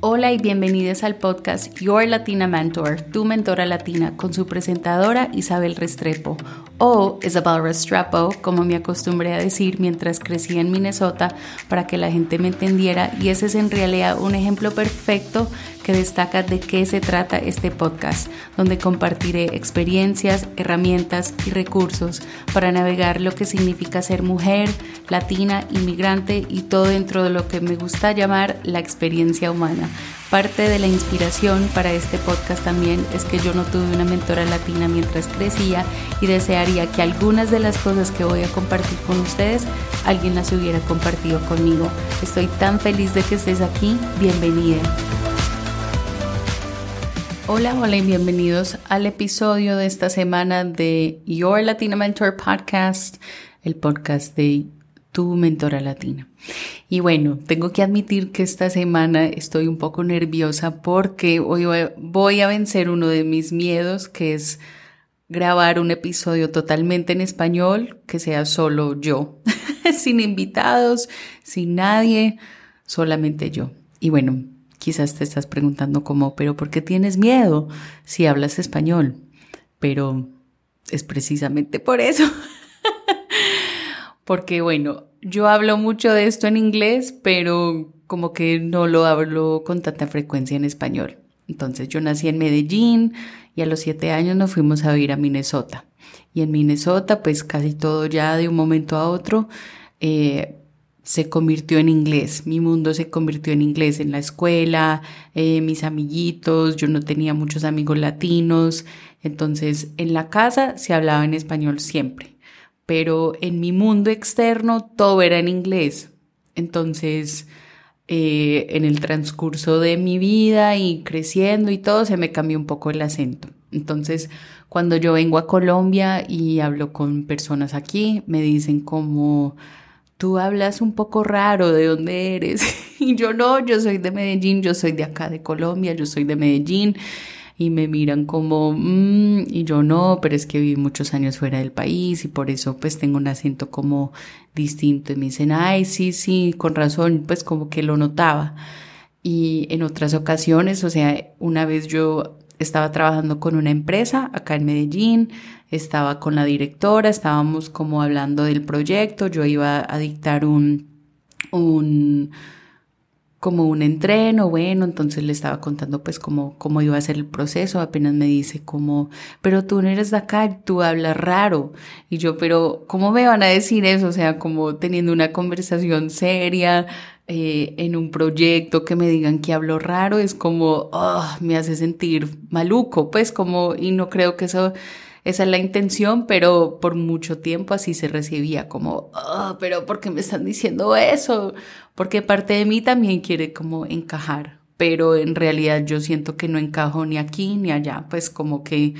Hola y bienvenidos al podcast Your Latina Mentor, tu mentora latina, con su presentadora Isabel Restrepo, o Isabel Restrepo, como me acostumbré a decir mientras crecía en Minnesota para que la gente me entendiera, y ese es en realidad un ejemplo perfecto que destaca de qué se trata este podcast, donde compartiré experiencias, herramientas y recursos para navegar lo que significa ser mujer, latina, inmigrante y todo dentro de lo que me gusta llamar la experiencia humana. Parte de la inspiración para este podcast también es que yo no tuve una mentora latina mientras crecía y desearía que algunas de las cosas que voy a compartir con ustedes alguien las hubiera compartido conmigo. Estoy tan feliz de que estés aquí. Bienvenida. Hola, hola y bienvenidos al episodio de esta semana de Your Latina Mentor Podcast, el podcast de tu mentora latina. Y bueno, tengo que admitir que esta semana estoy un poco nerviosa porque hoy voy a vencer uno de mis miedos, que es grabar un episodio totalmente en español, que sea solo yo, sin invitados, sin nadie, solamente yo. Y bueno, Quizás te estás preguntando como, pero ¿por qué tienes miedo si hablas español? Pero es precisamente por eso. Porque bueno, yo hablo mucho de esto en inglés, pero como que no lo hablo con tanta frecuencia en español. Entonces yo nací en Medellín y a los siete años nos fuimos a vivir a Minnesota. Y en Minnesota, pues casi todo ya de un momento a otro, eh, se convirtió en inglés, mi mundo se convirtió en inglés en la escuela, eh, mis amiguitos, yo no tenía muchos amigos latinos, entonces en la casa se hablaba en español siempre, pero en mi mundo externo todo era en inglés, entonces eh, en el transcurso de mi vida y creciendo y todo se me cambió un poco el acento. Entonces, cuando yo vengo a Colombia y hablo con personas aquí, me dicen como, tú hablas un poco raro, ¿de dónde eres? Y yo no, yo soy de Medellín, yo soy de acá de Colombia, yo soy de Medellín. Y me miran como, mm", y yo no, pero es que viví muchos años fuera del país y por eso pues tengo un acento como distinto. Y me dicen, ay, sí, sí, con razón, pues como que lo notaba. Y en otras ocasiones, o sea, una vez yo estaba trabajando con una empresa acá en Medellín, estaba con la directora, estábamos como hablando del proyecto, yo iba a dictar un, un como un entreno, bueno, entonces le estaba contando pues cómo, cómo iba a ser el proceso, apenas me dice como, pero tú no eres de acá, tú hablas raro. Y yo, pero ¿cómo me van a decir eso? O sea, como teniendo una conversación seria, eh, en un proyecto que me digan que hablo raro, es como, oh, me hace sentir maluco, pues como, y no creo que eso esa es la intención, pero por mucho tiempo así se recibía como, oh, pero ¿por qué me están diciendo eso? Porque parte de mí también quiere como encajar, pero en realidad yo siento que no encajo ni aquí ni allá, pues como que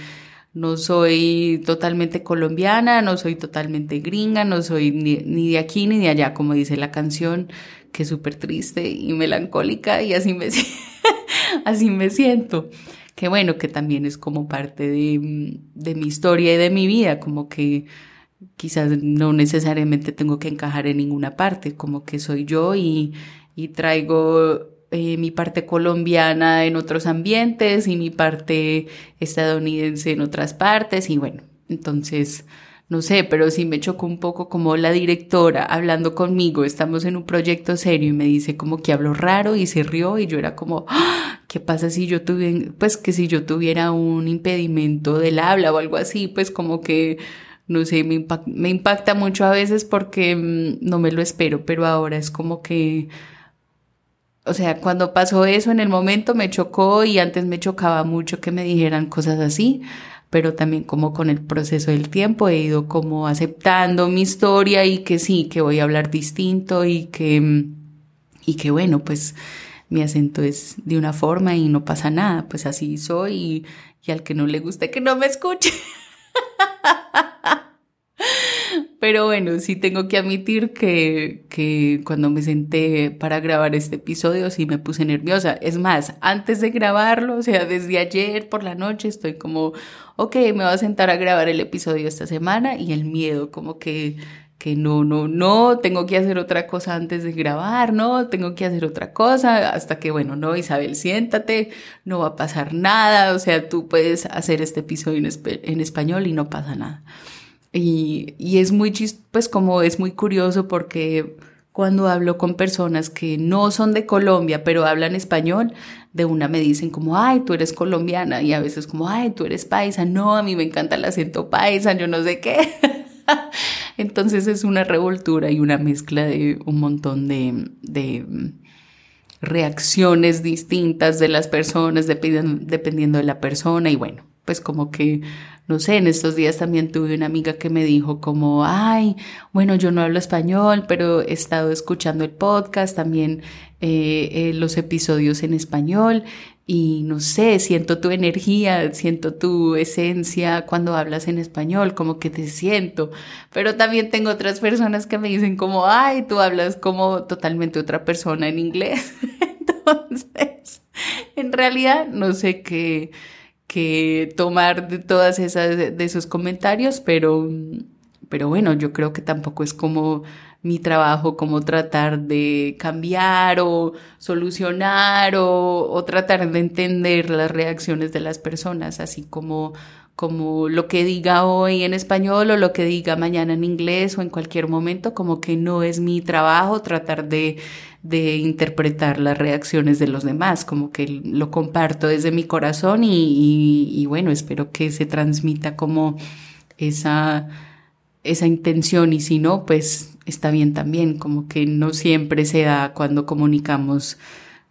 no soy totalmente colombiana, no soy totalmente gringa, no soy ni, de aquí ni de allá, como dice la canción, que es súper triste y melancólica y así me, así me siento que bueno, que también es como parte de, de mi historia y de mi vida, como que quizás no necesariamente tengo que encajar en ninguna parte, como que soy yo y, y traigo eh, mi parte colombiana en otros ambientes y mi parte estadounidense en otras partes y bueno, entonces no sé, pero sí me chocó un poco como la directora hablando conmigo, estamos en un proyecto serio y me dice como que hablo raro y se rió y yo era como, ¡Ah! ¿qué pasa si yo tuviera, pues que si yo tuviera un impedimento del habla o algo así, pues como que, no sé, me, me impacta mucho a veces porque mm, no me lo espero, pero ahora es como que... O sea, cuando pasó eso en el momento me chocó y antes me chocaba mucho que me dijeran cosas así pero también como con el proceso del tiempo he ido como aceptando mi historia y que sí, que voy a hablar distinto y que, y que bueno, pues mi acento es de una forma y no pasa nada, pues así soy y, y al que no le guste que no me escuche. Pero bueno, sí tengo que admitir que, que cuando me senté para grabar este episodio sí me puse nerviosa. Es más, antes de grabarlo, o sea, desde ayer por la noche estoy como, ok, me voy a sentar a grabar el episodio esta semana y el miedo como que que no, no, no, tengo que hacer otra cosa antes de grabar, no, tengo que hacer otra cosa, hasta que, bueno, no, Isabel, siéntate, no va a pasar nada, o sea, tú puedes hacer este episodio en, español y no pasa nada. Y, y es muy chist pues como es muy curioso porque cuando hablo con personas que no son de Colombia, pero hablan español, de una me dicen como, ay, tú eres colombiana, y a veces como, ay, tú eres paisa, no, a mí me encanta el acento paisa, yo no sé qué. Entonces es una revoltura y una mezcla de un montón de, reacciones distintas de las personas dependiendo de la persona y bueno, pues como que, no sé, en estos días también tuve una amiga que me dijo como, ay, bueno, yo no hablo español, pero he estado escuchando el podcast, también eh, eh, los episodios en español y no sé, siento tu energía, siento tu esencia cuando hablas en español, como que te siento. Pero también tengo otras personas que me dicen como, ay, tú hablas como totalmente otra persona en inglés. Entonces, en realidad no sé qué, qué tomar de todas esas, de esos comentarios, pero, pero bueno, yo creo que tampoco es como mi trabajo como tratar de cambiar o solucionar o, tratar de entender las reacciones de las personas, así como, como lo que diga hoy en español o lo que diga mañana en inglés o en cualquier momento, como que no es mi trabajo tratar de, de interpretar las reacciones de los demás, como que lo comparto desde mi corazón y, y bueno, espero que se transmita como esa, esa intención y si no, pues está bien también, como que no siempre se da cuando comunicamos,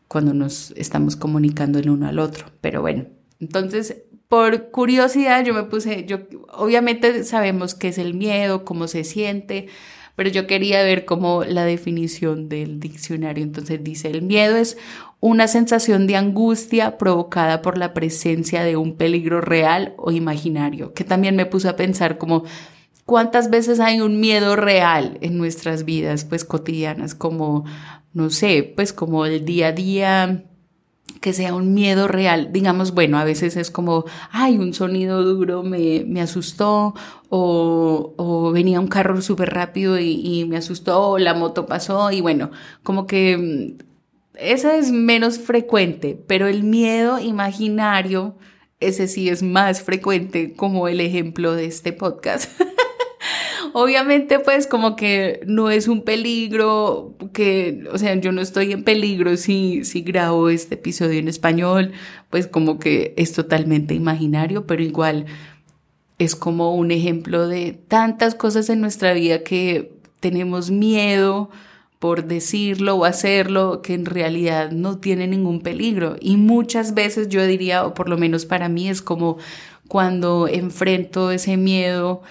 cuando nos estamos comunicando el uno al otro. Pero bueno, entonces, por curiosidad, yo me puse, yo obviamente sabemos qué es el miedo, cómo se siente, pero yo quería ver cómo la definición del diccionario. Entonces dice, el miedo es una sensación de angustia provocada por la presencia de un peligro real o imaginario, que también me puse a pensar como ¿Cuántas veces hay un miedo real en nuestras vidas, pues cotidianas, como, no sé, pues como el día a día, que sea un miedo real. Digamos, bueno, a veces es como, ay, un sonido duro me, me asustó, o, o, venía un carro súper rápido y, y, me asustó, o la moto pasó, y bueno, como que mm, esa es menos frecuente, pero el miedo imaginario, ese sí es más frecuente, como el ejemplo de este podcast. Obviamente, pues como que no es un peligro, que, o sea, yo no estoy en peligro si, si grabo este episodio en español, pues como que es totalmente imaginario, pero igual es como un ejemplo de tantas cosas en nuestra vida que tenemos miedo por decirlo o hacerlo que en realidad no tiene ningún peligro. Y muchas veces yo diría, o por lo menos para mí es como cuando enfrento ese miedo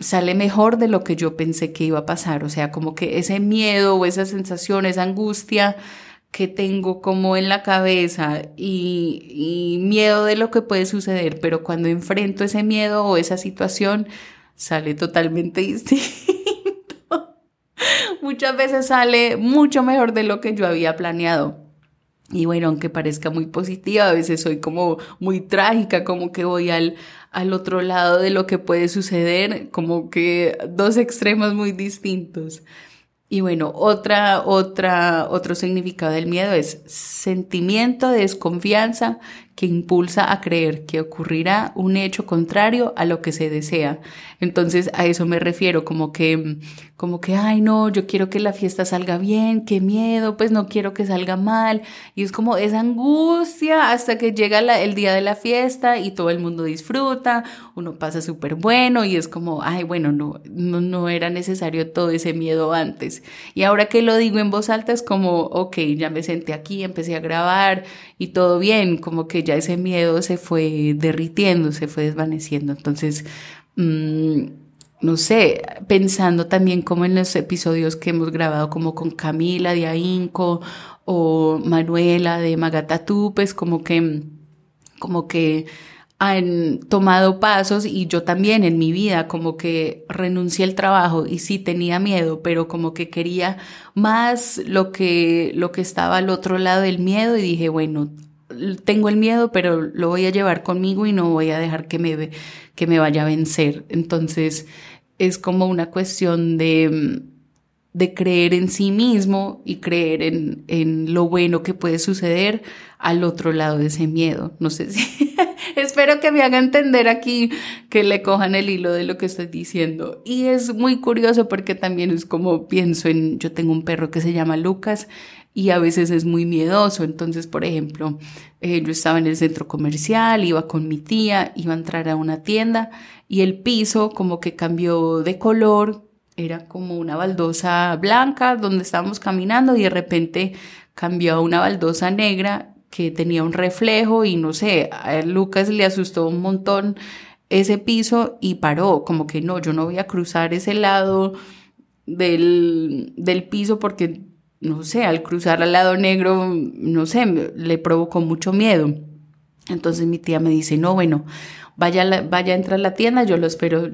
sale mejor de lo que yo pensé que iba a pasar. O sea, como que ese miedo o esa sensación, esa angustia que tengo como en la cabeza y, miedo de lo que puede suceder, pero cuando enfrento ese miedo o esa situación, sale totalmente distinto. Muchas veces sale mucho mejor de lo que yo había planeado. Y bueno, aunque parezca muy positiva, a veces soy como muy trágica, como que voy al, al otro lado de lo que puede suceder, como que dos extremos muy distintos. Y bueno, otra, otra, otro significado del miedo es sentimiento de desconfianza que impulsa a creer que ocurrirá un hecho contrario a lo que se desea. Entonces a eso me refiero, como que, como que, ay no, yo quiero que la fiesta salga bien, qué miedo, pues no quiero que salga mal. Y es como esa angustia hasta que llega el día de la fiesta y todo el mundo disfruta, uno pasa súper bueno y es como, ay bueno, no, no, no era necesario todo ese miedo antes. Y ahora que lo digo en voz alta es como, ok, ya me senté aquí, empecé a grabar y todo bien, como que ya ese miedo se fue derritiendo, se fue desvaneciendo. Entonces, mm, no sé, pensando también como en los episodios que hemos grabado como con Camila de Ainco o Manuela de Magatatú, pues como que, como que han tomado pasos y yo también en mi vida como que renuncié al trabajo y sí tenía miedo, pero como que quería más lo que lo que estaba al otro lado del miedo y dije, bueno, tengo el miedo, pero lo voy a llevar conmigo y no voy a dejar que me, que me vaya a vencer. Entonces, es como una cuestión de, de creer en sí mismo y creer en, en lo bueno que puede suceder al otro lado de ese miedo. No sé si espero que me haga entender aquí, que le cojan el hilo de lo que estoy diciendo. Y es muy curioso porque también es como pienso en, yo tengo un perro que se llama Lucas y a veces es muy miedoso. Entonces, por ejemplo, eh, yo estaba en el centro comercial, iba con mi tía, iba a entrar a una tienda y el piso como que cambió de color, era como una baldosa blanca donde estábamos caminando y de repente cambió a una baldosa negra que tenía un reflejo y no sé, a Lucas le asustó un montón ese piso y paró, como que no, yo no voy a cruzar ese lado del, del piso porque, no sé, al cruzar al lado negro, no sé, le provocó mucho miedo. Entonces mi tía me dice, no, bueno, vaya, vaya a entrar a la tienda, yo lo espero,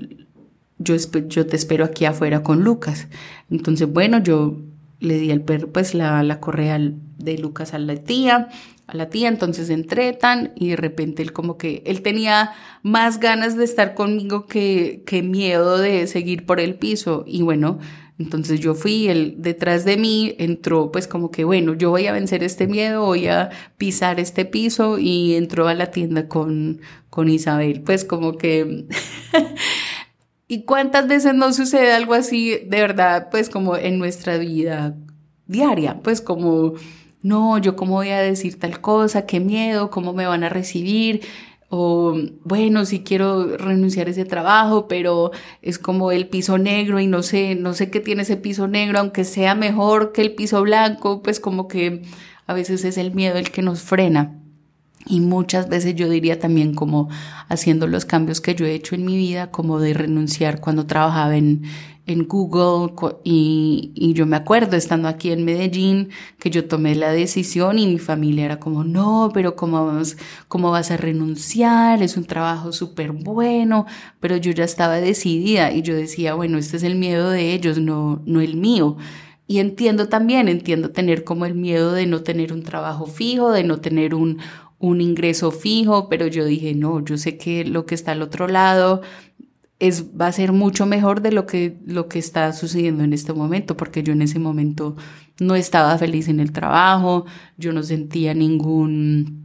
yo, yo te espero aquí afuera con Lucas. Entonces, bueno, yo le di el perro, pues la, la correa de Lucas a la tía, a la tía, entonces entré tan y de repente él como que, él tenía más ganas de estar conmigo que, que miedo de seguir por el piso y bueno, entonces yo fui, él detrás de mí entró pues como que bueno, yo voy a vencer este miedo, voy a pisar este piso y entró a la tienda con, con Isabel, pues como que... ¿Y cuántas veces no sucede algo así de verdad pues como en nuestra vida diaria? Pues como no, yo cómo voy a decir tal cosa, qué miedo, cómo me van a recibir, o bueno, si quiero renunciar a ese trabajo, pero es como el piso negro y no sé, no sé qué tiene ese piso negro, aunque sea mejor que el piso blanco, pues como que a veces es el miedo el que nos frena. Y muchas veces yo diría también como haciendo los cambios que yo he hecho en mi vida, como de renunciar cuando trabajaba en, en Google y, y, yo me acuerdo estando aquí en Medellín que yo tomé la decisión y mi familia era como, no, pero ¿cómo, vamos, cómo vas a renunciar? Es un trabajo súper bueno, pero yo ya estaba decidida y yo decía, bueno, este es el miedo de ellos, no, no el mío. Y entiendo también, entiendo tener como el miedo de no tener un trabajo fijo, de no tener un, un ingreso fijo, pero yo dije, no, yo sé que lo que está al otro lado es, va a ser mucho mejor de lo que, lo que está sucediendo en este momento, porque yo en ese momento no estaba feliz en el trabajo, yo no sentía ningún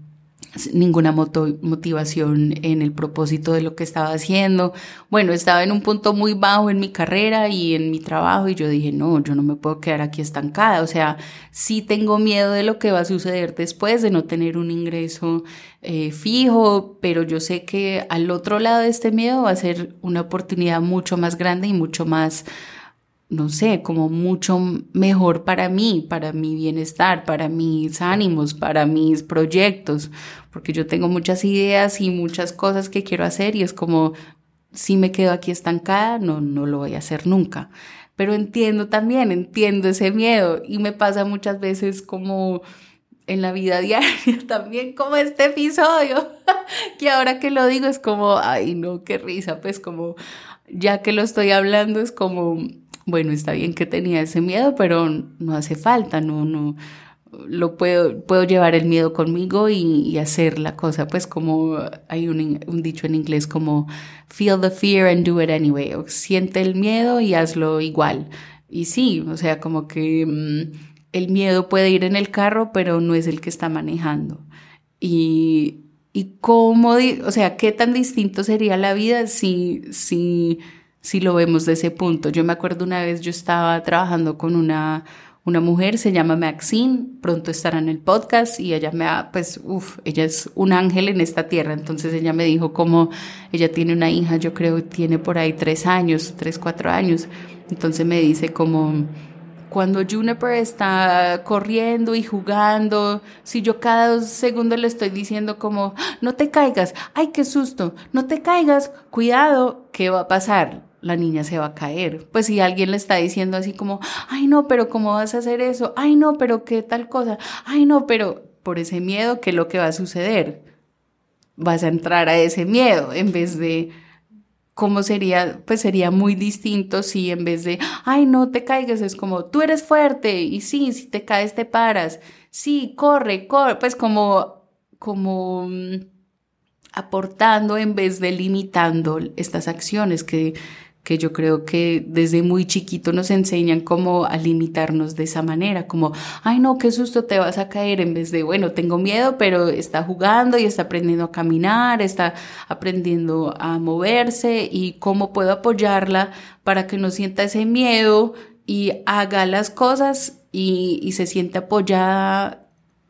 ninguna motivación en el propósito de lo que estaba haciendo. Bueno, estaba en un punto muy bajo en mi carrera y en mi trabajo y yo dije, no, yo no me puedo quedar aquí estancada. O sea, sí tengo miedo de lo que va a suceder después, de no tener un ingreso eh, fijo, pero yo sé que al otro lado de este miedo va a ser una oportunidad mucho más grande y mucho más no sé, como mucho mejor para mí, para mi bienestar, para mis ánimos, para mis proyectos, porque yo tengo muchas ideas y muchas cosas que quiero hacer y es como, si me quedo aquí estancada, no, no lo voy a hacer nunca. Pero entiendo también, entiendo ese miedo y me pasa muchas veces como en la vida diaria también como este episodio, que ahora que lo digo es como, ay no, qué risa, pues como ya que lo estoy hablando es como bueno, está bien que tenía ese miedo, pero no hace falta, no, no, lo puedo, puedo llevar el miedo conmigo y, hacer la cosa, pues como hay un, un, dicho en inglés como feel the fear and do it anyway, o siente el miedo y hazlo igual. Y sí, o sea, como que mm, el miedo puede ir en el carro, pero no es el que está manejando. Y, y cómo, o sea, qué tan distinto sería la vida si, si si lo vemos de ese punto. Yo me acuerdo una vez yo estaba trabajando con una, una mujer, se llama Maxine, pronto estará en el podcast y ella me ha, pues, uff, ella es un ángel en esta tierra, entonces ella me dijo como ella tiene una hija, yo creo tiene por ahí tres años, tres, cuatro años, entonces me dice como cuando Juniper está corriendo y jugando, si yo cada dos le estoy diciendo como, no te caigas, ay, qué susto, no te caigas, cuidado, ¿qué va a pasar? La niña se va a caer. Pues si alguien le está diciendo así como, ay no, pero ¿cómo vas a hacer eso? Ay no, pero qué tal cosa? Ay no, pero por ese miedo, ¿qué es lo que va a suceder? Vas a entrar a ese miedo en vez de, ¿cómo sería? Pues sería muy distinto si en vez de, ay no te caigas, es como, tú eres fuerte y sí, si te caes te paras. Sí, corre, corre, pues como, como mm, aportando en vez de limitando estas acciones que que yo creo que desde muy chiquito nos enseñan como a limitarnos de esa manera, como, ay no, qué susto te vas a caer, en vez de, bueno, tengo miedo, pero está jugando y está aprendiendo a caminar, está aprendiendo a moverse y cómo puedo apoyarla para que no sienta ese miedo y haga las cosas y, y se siente apoyada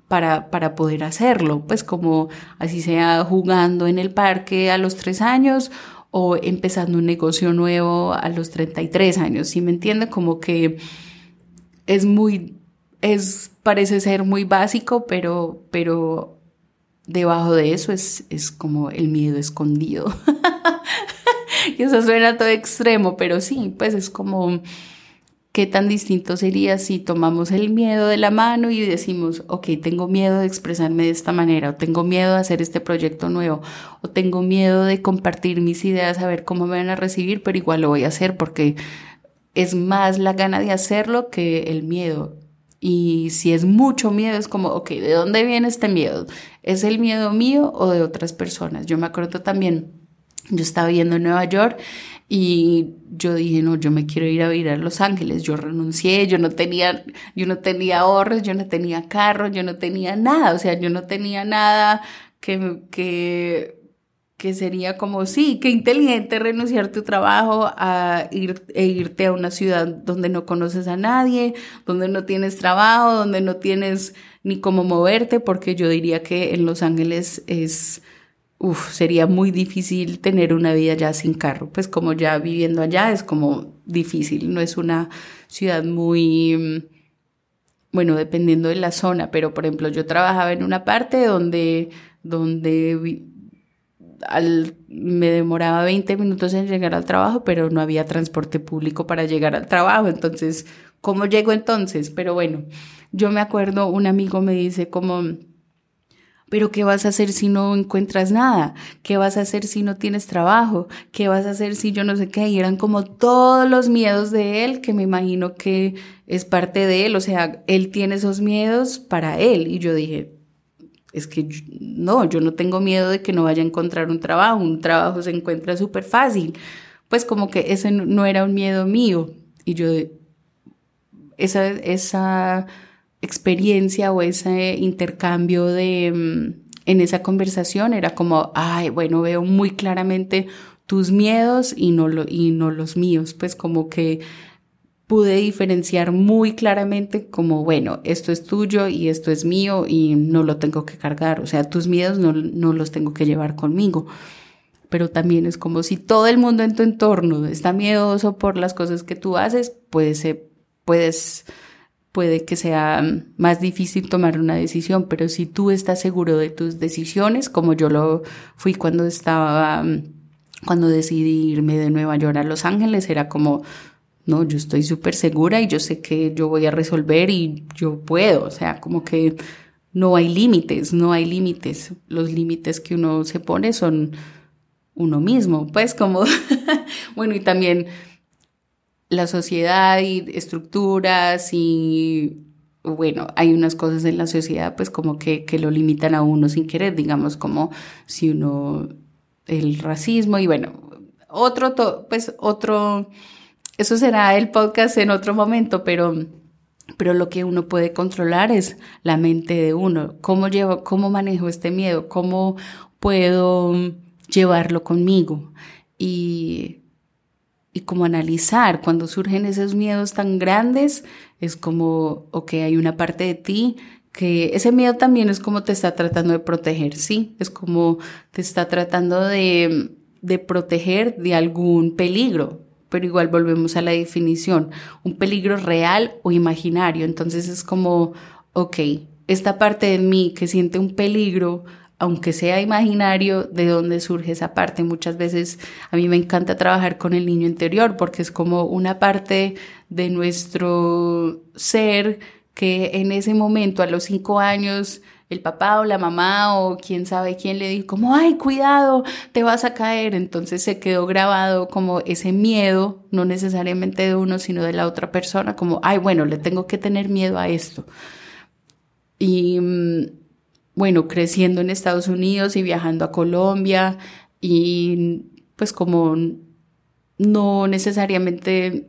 para, para, poder hacerlo, pues como así sea jugando en el parque a los tres años o empezando un negocio nuevo a los 33 años, ¿sí me entiende? Como que es muy, es, parece ser muy básico, pero, pero debajo de eso es, es como el miedo escondido. y eso suena todo extremo, pero sí, pues es como ¿Qué tan distinto sería si tomamos el miedo de la mano y decimos, ok, tengo miedo de expresarme de esta manera, o tengo miedo de hacer este proyecto nuevo, o tengo miedo de compartir mis ideas, a ver cómo me van a recibir, pero igual lo voy a hacer porque es más la gana de hacerlo que el miedo. Y si es mucho miedo, es como, ok, ¿de dónde viene este miedo? ¿Es el miedo mío o de otras personas? Yo me acuerdo también, yo estaba viendo en Nueva York y yo dije, no, yo me quiero ir a vivir a Los Ángeles. Yo renuncié, yo no tenía, yo no tenía ahorros, yo no tenía carro, yo no tenía nada. O sea, yo no tenía nada que, que, que sería como, sí, qué inteligente renunciar tu trabajo a ir, e irte a una ciudad donde no conoces a nadie, donde no tienes trabajo, donde no tienes ni cómo moverte, porque yo diría que en Los Ángeles es uf, sería muy difícil tener una vida ya sin carro. Pues como ya viviendo allá es como difícil, no es una ciudad muy, mm, bueno, dependiendo de la zona, pero por ejemplo yo trabajaba en una parte donde, donde al, me demoraba 20 minutos en llegar al trabajo, pero no había transporte público para llegar al trabajo, entonces, ¿cómo llego entonces? Pero bueno, yo me acuerdo, un amigo me dice como pero ¿qué vas a hacer si no encuentras nada? ¿Qué vas a hacer si no tienes trabajo? ¿Qué vas a hacer si yo no sé qué? Y eran como todos los miedos de él, que me imagino que es parte de él, o sea, él tiene esos miedos para él. Y yo dije, es que no, yo no tengo miedo de que no vaya a encontrar un trabajo, un trabajo se encuentra súper fácil. Pues como que ese no era un miedo mío. Y yo, esa, esa experiencia o ese intercambio de mm, en esa conversación era como, ay, bueno, veo muy claramente tus miedos y no, lo, y no los míos, pues como que pude diferenciar muy claramente como, bueno, esto es tuyo y esto es mío y no lo tengo que cargar, o sea, tus miedos no, no los tengo que llevar conmigo. Pero también es como si todo el mundo en tu entorno está miedoso por las cosas que tú haces, puedes, puedes puede que sea más difícil tomar una decisión, pero si tú estás seguro de tus decisiones, como yo lo fui cuando estaba, cuando decidí irme de Nueva York a Los Ángeles, era como, no, yo estoy súper segura y yo sé que yo voy a resolver y yo puedo, o sea, como que no hay límites, no hay límites. Los límites que uno se pone son uno mismo, pues como, bueno, y también la sociedad y estructuras y bueno, hay unas cosas en la sociedad pues como que, que lo limitan a uno sin querer, digamos como si uno, el racismo y bueno, otro, pues otro, eso será el podcast en otro momento, pero, pero lo que uno puede controlar es la mente de uno, cómo llevo, cómo manejo este miedo, cómo puedo llevarlo conmigo y y como analizar cuando surgen esos miedos tan grandes, es como, ok, hay una parte de ti que ese miedo también es como te está tratando de proteger, sí, es como te está tratando de, de proteger de algún peligro, pero igual volvemos a la definición, un peligro real o imaginario, entonces es como, ok, esta parte de mí que siente un peligro, aunque sea imaginario, de dónde surge esa parte. Muchas veces a mí me encanta trabajar con el niño interior porque es como una parte de nuestro ser que en ese momento, a los cinco años, el papá o la mamá o quién sabe quién le dijo como, ay, cuidado, te vas a caer. Entonces se quedó grabado como ese miedo, no necesariamente de uno, sino de la otra persona, como, ay, bueno, le tengo que tener miedo a esto. Y mm, bueno, creciendo en Estados Unidos y viajando a Colombia y pues como no necesariamente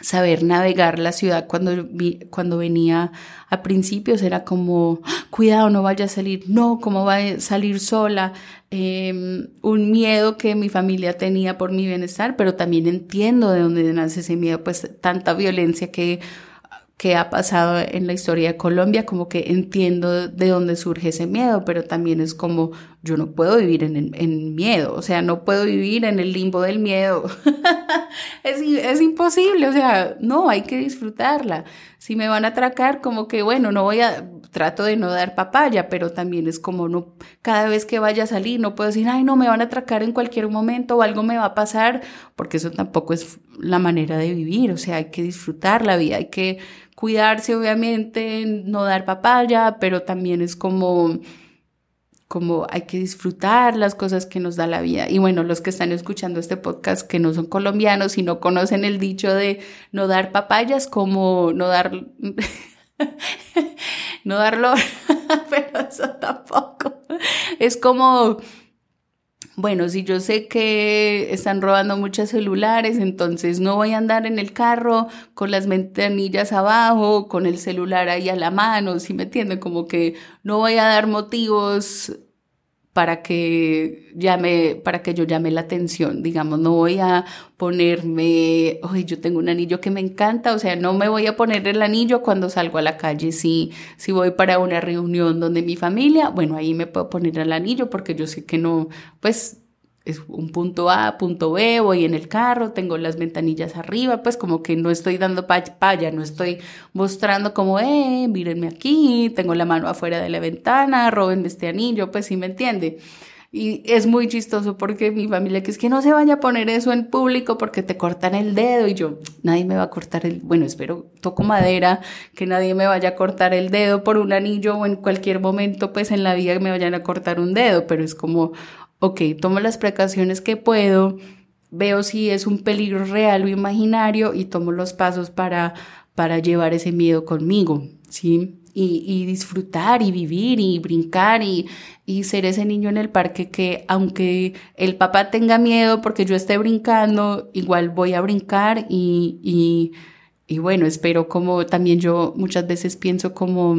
saber navegar la ciudad cuando, cuando venía a principios era como, cuidado, no vaya a salir, no, ¿cómo va a salir sola? Em, un miedo que mi familia tenía por mi bienestar, pero también entiendo de dónde nace ese miedo, pues tanta violencia que que ha pasado en la historia de Colombia, como que entiendo de dónde surge ese miedo, pero también es como yo no puedo vivir en, en miedo, o sea, no puedo vivir en el limbo del miedo. es, es, imposible, o sea, no, hay que disfrutarla. Si me van a atracar, como que bueno, no voy a, trato de no dar papaya, pero también es como no, cada vez que vaya a salir, no puedo decir, ay, no, me van a atracar en cualquier momento o algo me va a pasar, porque eso tampoco es la manera de vivir, o sea, hay que disfrutar la vida, hay que cuidarse, obviamente, no dar papaya, pero también es como como hay que disfrutar las cosas que nos da la vida. Y bueno, los que están escuchando este podcast que no son colombianos y no conocen el dicho de no dar papayas, como no dar, no darlo, pero eso tampoco. Es como bueno, si yo sé que están robando muchos celulares, entonces no voy a andar en el carro con las ventanillas abajo, con el celular ahí a la mano, ¿sí me entienden? Como que no voy a dar motivos para que llame, para que yo llame la atención, digamos, no voy a ponerme, hoy yo tengo un anillo que me encanta, o sea, no me voy a poner el anillo cuando salgo a la calle, si, si voy para una reunión donde mi familia, bueno, ahí me puedo poner el anillo porque yo sé que no, pues es un punto A, punto B, voy en el carro, tengo las ventanillas arriba, pues como que no estoy dando paya, no estoy mostrando como, eh, mírenme aquí, tengo la mano afuera de la ventana, roben este anillo, pues sí me entiende. Y es muy chistoso porque mi familia que es que no se vaya a poner eso en público porque te cortan el dedo y yo, nadie me va a cortar el, bueno, espero, toco madera, que nadie me vaya a cortar el dedo por un anillo o en cualquier momento pues en la vida me vayan a cortar un dedo, pero es como, ok, tomo las precauciones que puedo, veo si es un peligro real o imaginario y tomo los pasos para, para llevar ese miedo conmigo, ¿sí? Y, disfrutar y vivir y brincar y, y, ser ese niño en el parque que aunque el papá tenga miedo porque yo esté brincando, igual voy a brincar y, y, y bueno, espero como también yo muchas veces pienso como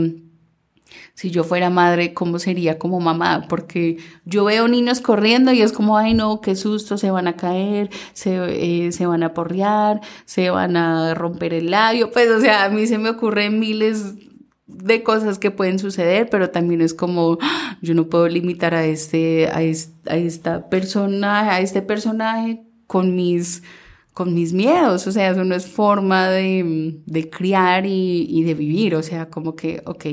si yo fuera madre, ¿cómo sería como mamá? Porque yo veo niños corriendo y es como, ay no, qué susto, se van a caer, se, eh, se van a porrear, se van a romper el labio. Pues, o sea, a mí se me ocurren miles de cosas que pueden suceder, pero también es como, yo no puedo limitar a este, a, a esta persona, a este personaje con mis con mis miedos, o sea, eso no es forma de, de criar y, y, de vivir, o sea, como que, ok,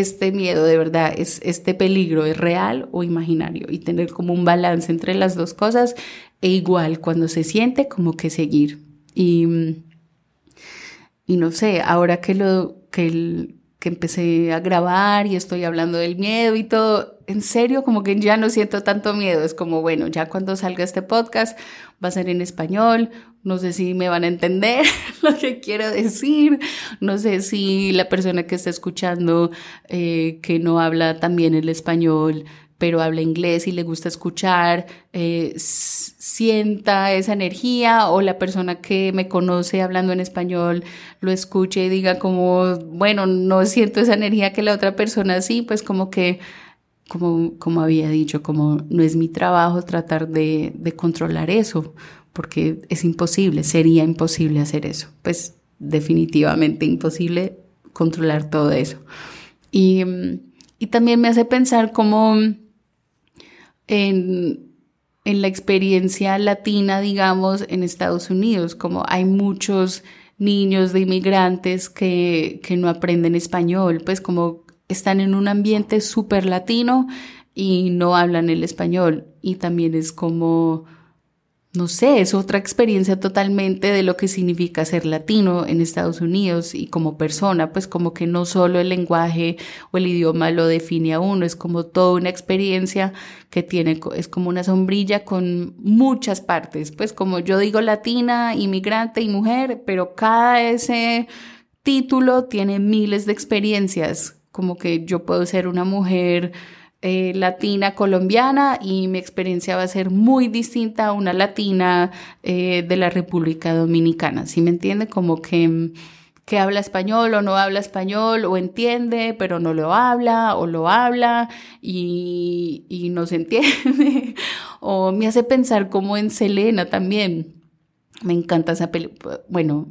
este miedo de verdad, es este peligro es real o imaginario y tener como un balance entre las dos cosas e igual cuando se siente como que seguir. Y, y no sé, ahora que lo que, que empecé a grabar y estoy hablando del miedo y todo, en serio como que ya no siento tanto miedo, es como bueno, ya cuando salga este podcast va a ser en español, no sé si me van a entender lo que quiero decir, no sé si la persona que está escuchando eh, que no habla también el español, pero habla inglés y le gusta escuchar, eh, sienta esa energía o la persona que me conoce hablando en español lo escuche y diga como, bueno, no siento esa energía que la otra persona sí, pues como que como, como había dicho, como no es mi trabajo tratar de, de controlar eso, porque es imposible, sería imposible hacer eso. Pues definitivamente imposible controlar todo eso. Y, y también me hace pensar como en, en, la experiencia latina, digamos, en Estados Unidos, como hay muchos niños de inmigrantes que, que no aprenden español, pues como están en un ambiente súper latino y no hablan el español. Y también es como no sé, es otra experiencia totalmente de lo que significa ser latino en Estados Unidos y como persona, pues como que no solo el lenguaje o el idioma lo define a uno, es como toda una experiencia que tiene, es como una sombrilla con muchas partes, pues como yo digo latina, inmigrante y mujer, pero cada ese título tiene miles de experiencias, como que yo puedo ser una mujer eh, latina colombiana y mi experiencia va a ser muy distinta a una latina eh, de la República Dominicana. ¿Sí me entiende? Como que que habla español o no habla español o entiende pero no lo habla o lo habla y, y no se entiende o me hace pensar como en Selena también. Me encanta esa película, bueno,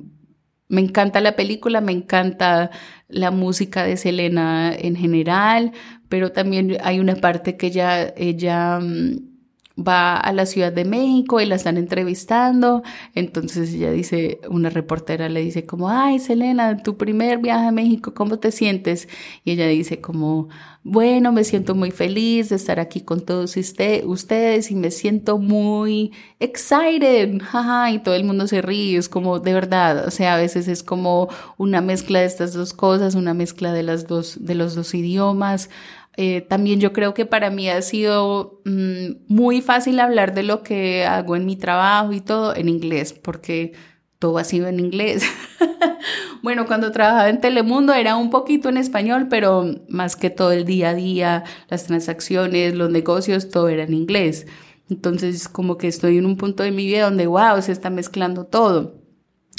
me encanta la película, me encanta la música de Selena en general, pero también hay una parte que ella, ella mm, va a la Ciudad de México y la están entrevistando. Entonces ella dice, una reportera le dice como, ay, Selena, tu primer viaje a México, ¿cómo te sientes? Y ella dice como, bueno, me siento muy feliz de estar aquí con todos ustedes y me siento muy excited, jaja, y todo el mundo se ríe, es como, de verdad, o sea, a veces es como una mezcla de estas dos cosas, una mezcla de las dos, de los dos idiomas. Eh, también yo creo que para mí ha sido mm, muy fácil hablar de lo que hago en mi trabajo y todo en inglés, porque todo ha sido en inglés. bueno, cuando trabajaba en Telemundo era un poquito en español, pero más que todo el día a día, las transacciones, los negocios, todo era en inglés. Entonces, como que estoy en un punto de mi vida donde, wow, se está mezclando todo.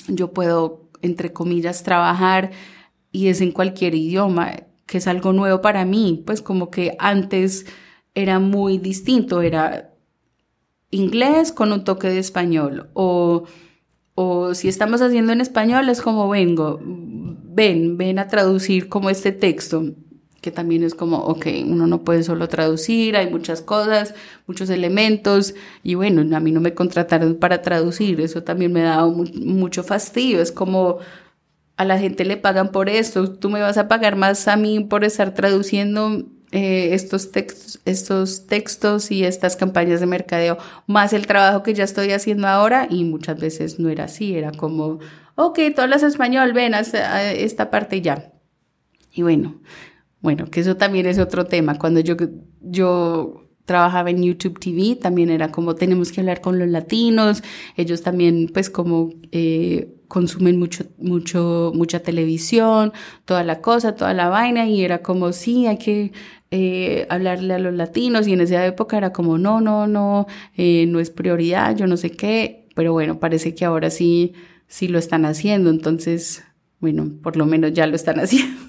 Yo puedo, entre comillas, trabajar y es en cualquier idioma que es algo nuevo para mí, pues como que antes era muy distinto, era inglés con un toque de español o, o si estamos haciendo en español es como vengo, ven, ven a traducir como este texto, que también es como, ok, uno no puede solo traducir, hay muchas cosas, muchos elementos, y bueno, a mí no me contrataron para traducir, eso también me da mucho fastidio, es como, a la gente le pagan por esto, tú me vas a pagar más a mí por estar traduciendo eh, estos, textos, estos textos y estas campañas de mercadeo, más el trabajo que ya estoy haciendo ahora y muchas veces no era así, era como, ok, tú hablas español, ven a esta parte ya. Y bueno, bueno, que eso también es otro tema. Cuando yo, yo trabajaba en YouTube TV, también era como tenemos que hablar con los latinos, ellos también pues como eh, consumen mucho, mucho, mucha televisión, toda la cosa, toda la vaina, y era como, sí, hay que eh, hablarle a los latinos, y en esa época era como, no, no, no, eh, no es prioridad, yo no sé qué, pero bueno, parece que ahora sí, sí lo están haciendo, entonces, bueno, por lo menos ya lo están haciendo.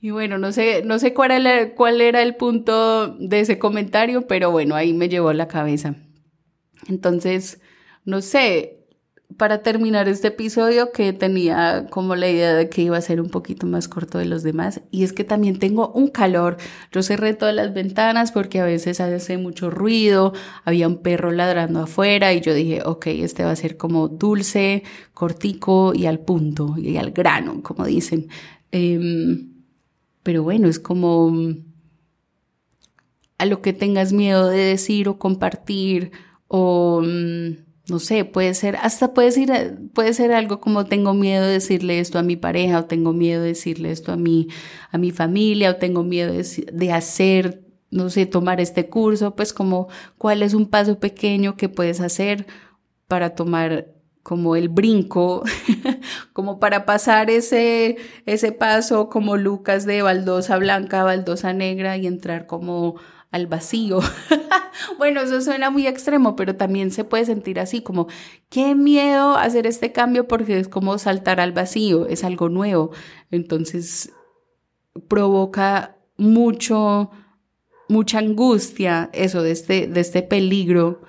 Y bueno, no sé, no sé cuál era, cuál era el punto de ese comentario, pero bueno, ahí me llevó la cabeza. Entonces, no sé, para terminar este episodio que tenía como la idea de que iba a ser un poquito más corto de los demás y es que también tengo un calor. Yo cerré todas las ventanas porque a veces hace mucho ruido, había un perro ladrando afuera y yo dije, ok, este va a ser como dulce, cortico y al punto y al grano, como dicen. Em, pero bueno, es como a lo que tengas miedo de decir o compartir o mm, no sé, puede ser, hasta puede ser, puede ser algo como tengo miedo de decirle esto a mi pareja, o tengo miedo de decirle esto a mi, a mi familia, o tengo miedo de, hacer, no sé, tomar este curso, pues como cuál es un paso pequeño que puedes hacer para tomar como el brinco, como para pasar ese, ese paso como Lucas de baldosa blanca a baldosa negra y entrar como al vacío. bueno, eso suena muy extremo, pero también se puede sentir así, como, qué miedo hacer este cambio porque es como saltar al vacío, es algo nuevo. Entonces, provoca mucho, mucha angustia eso de este, de este peligro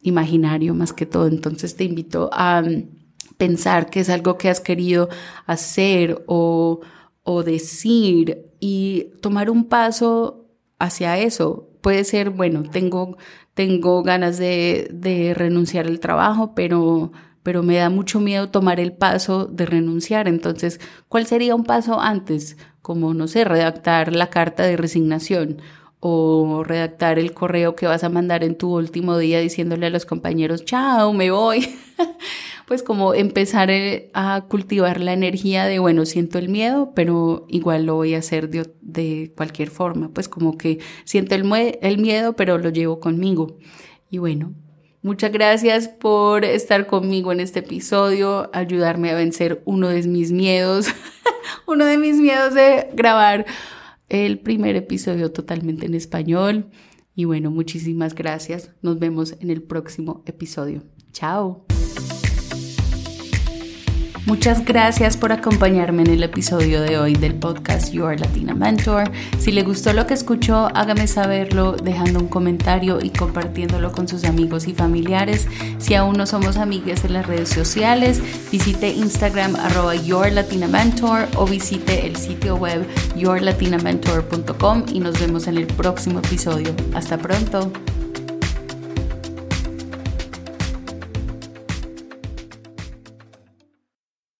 imaginario más que todo. Entonces te invito a mm, pensar que es algo que has querido hacer o, o decir y tomar un paso hacia eso. Puede ser, bueno, tengo, tengo ganas de, de renunciar al trabajo, pero, pero me da mucho miedo tomar el paso de renunciar. Entonces, ¿cuál sería un paso antes? Como, no sé, redactar la carta de resignación o redactar el correo que vas a mandar en tu último día diciéndole a los compañeros, chao, me voy. pues como empezar eh, a cultivar la energía de, bueno, siento el miedo, pero igual lo voy a hacer de, de cualquier forma, pues como que siento el, el miedo, pero lo llevo conmigo. Y bueno, muchas gracias por estar conmigo en este episodio, ayudarme a vencer uno de mis miedos, uno de mis miedos de grabar el primer episodio totalmente en español. Y bueno, muchísimas gracias. Nos vemos en el próximo episodio. Chao. Muchas gracias por acompañarme en el episodio de hoy del podcast Your Latina Mentor. Si le gustó lo que escuchó, hágame saberlo dejando un comentario y compartiéndolo con sus amigos y familiares. Si aún no somos amigas en las redes sociales, visite Instagram arroba Your o visite el sitio web yourlatinamentor.com y nos vemos en el próximo episodio. Hasta pronto.